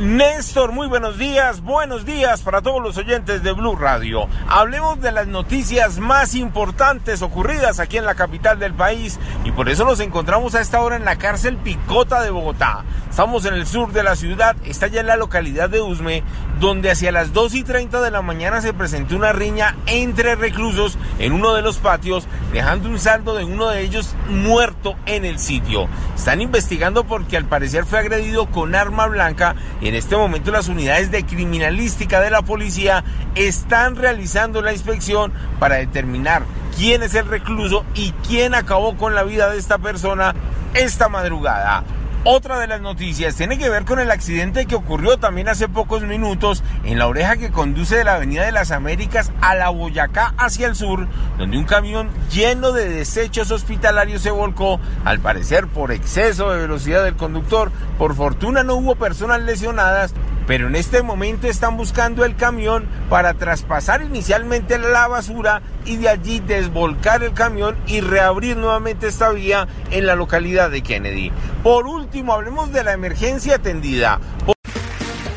Néstor, muy buenos días, buenos días para todos los oyentes de Blue Radio. Hablemos de las noticias más importantes ocurridas aquí en la capital del país y por eso nos encontramos a esta hora en la cárcel Picota de Bogotá. Estamos en el sur de la ciudad, está ya en la localidad de Usme, donde hacia las 2 y 30 de la mañana se presentó una riña entre reclusos en uno de los patios, dejando un saldo de uno de ellos muerto en el sitio. Están investigando porque al parecer fue agredido con arma blanca en este momento las unidades de criminalística de la policía están realizando la inspección para determinar quién es el recluso y quién acabó con la vida de esta persona esta madrugada. Otra de las noticias tiene que ver con el accidente que ocurrió también hace pocos minutos en la oreja que conduce de la Avenida de las Américas a la Boyacá hacia el sur, donde un camión lleno de desechos hospitalarios se volcó, al parecer por exceso de velocidad del conductor. Por fortuna no hubo personas lesionadas, pero en este momento están buscando el camión para traspasar inicialmente la basura y de allí desvolcar el camión y reabrir nuevamente esta vía en la localidad de Kennedy. Por último, hablemos de la emergencia atendida.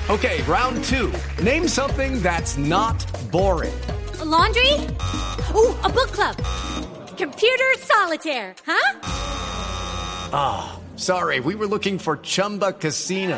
Okay, round two. Name something that's not boring. A laundry? Ooh, a book club. Computer solitaire, huh? Ah, oh, sorry, we were looking for Chumba Casino.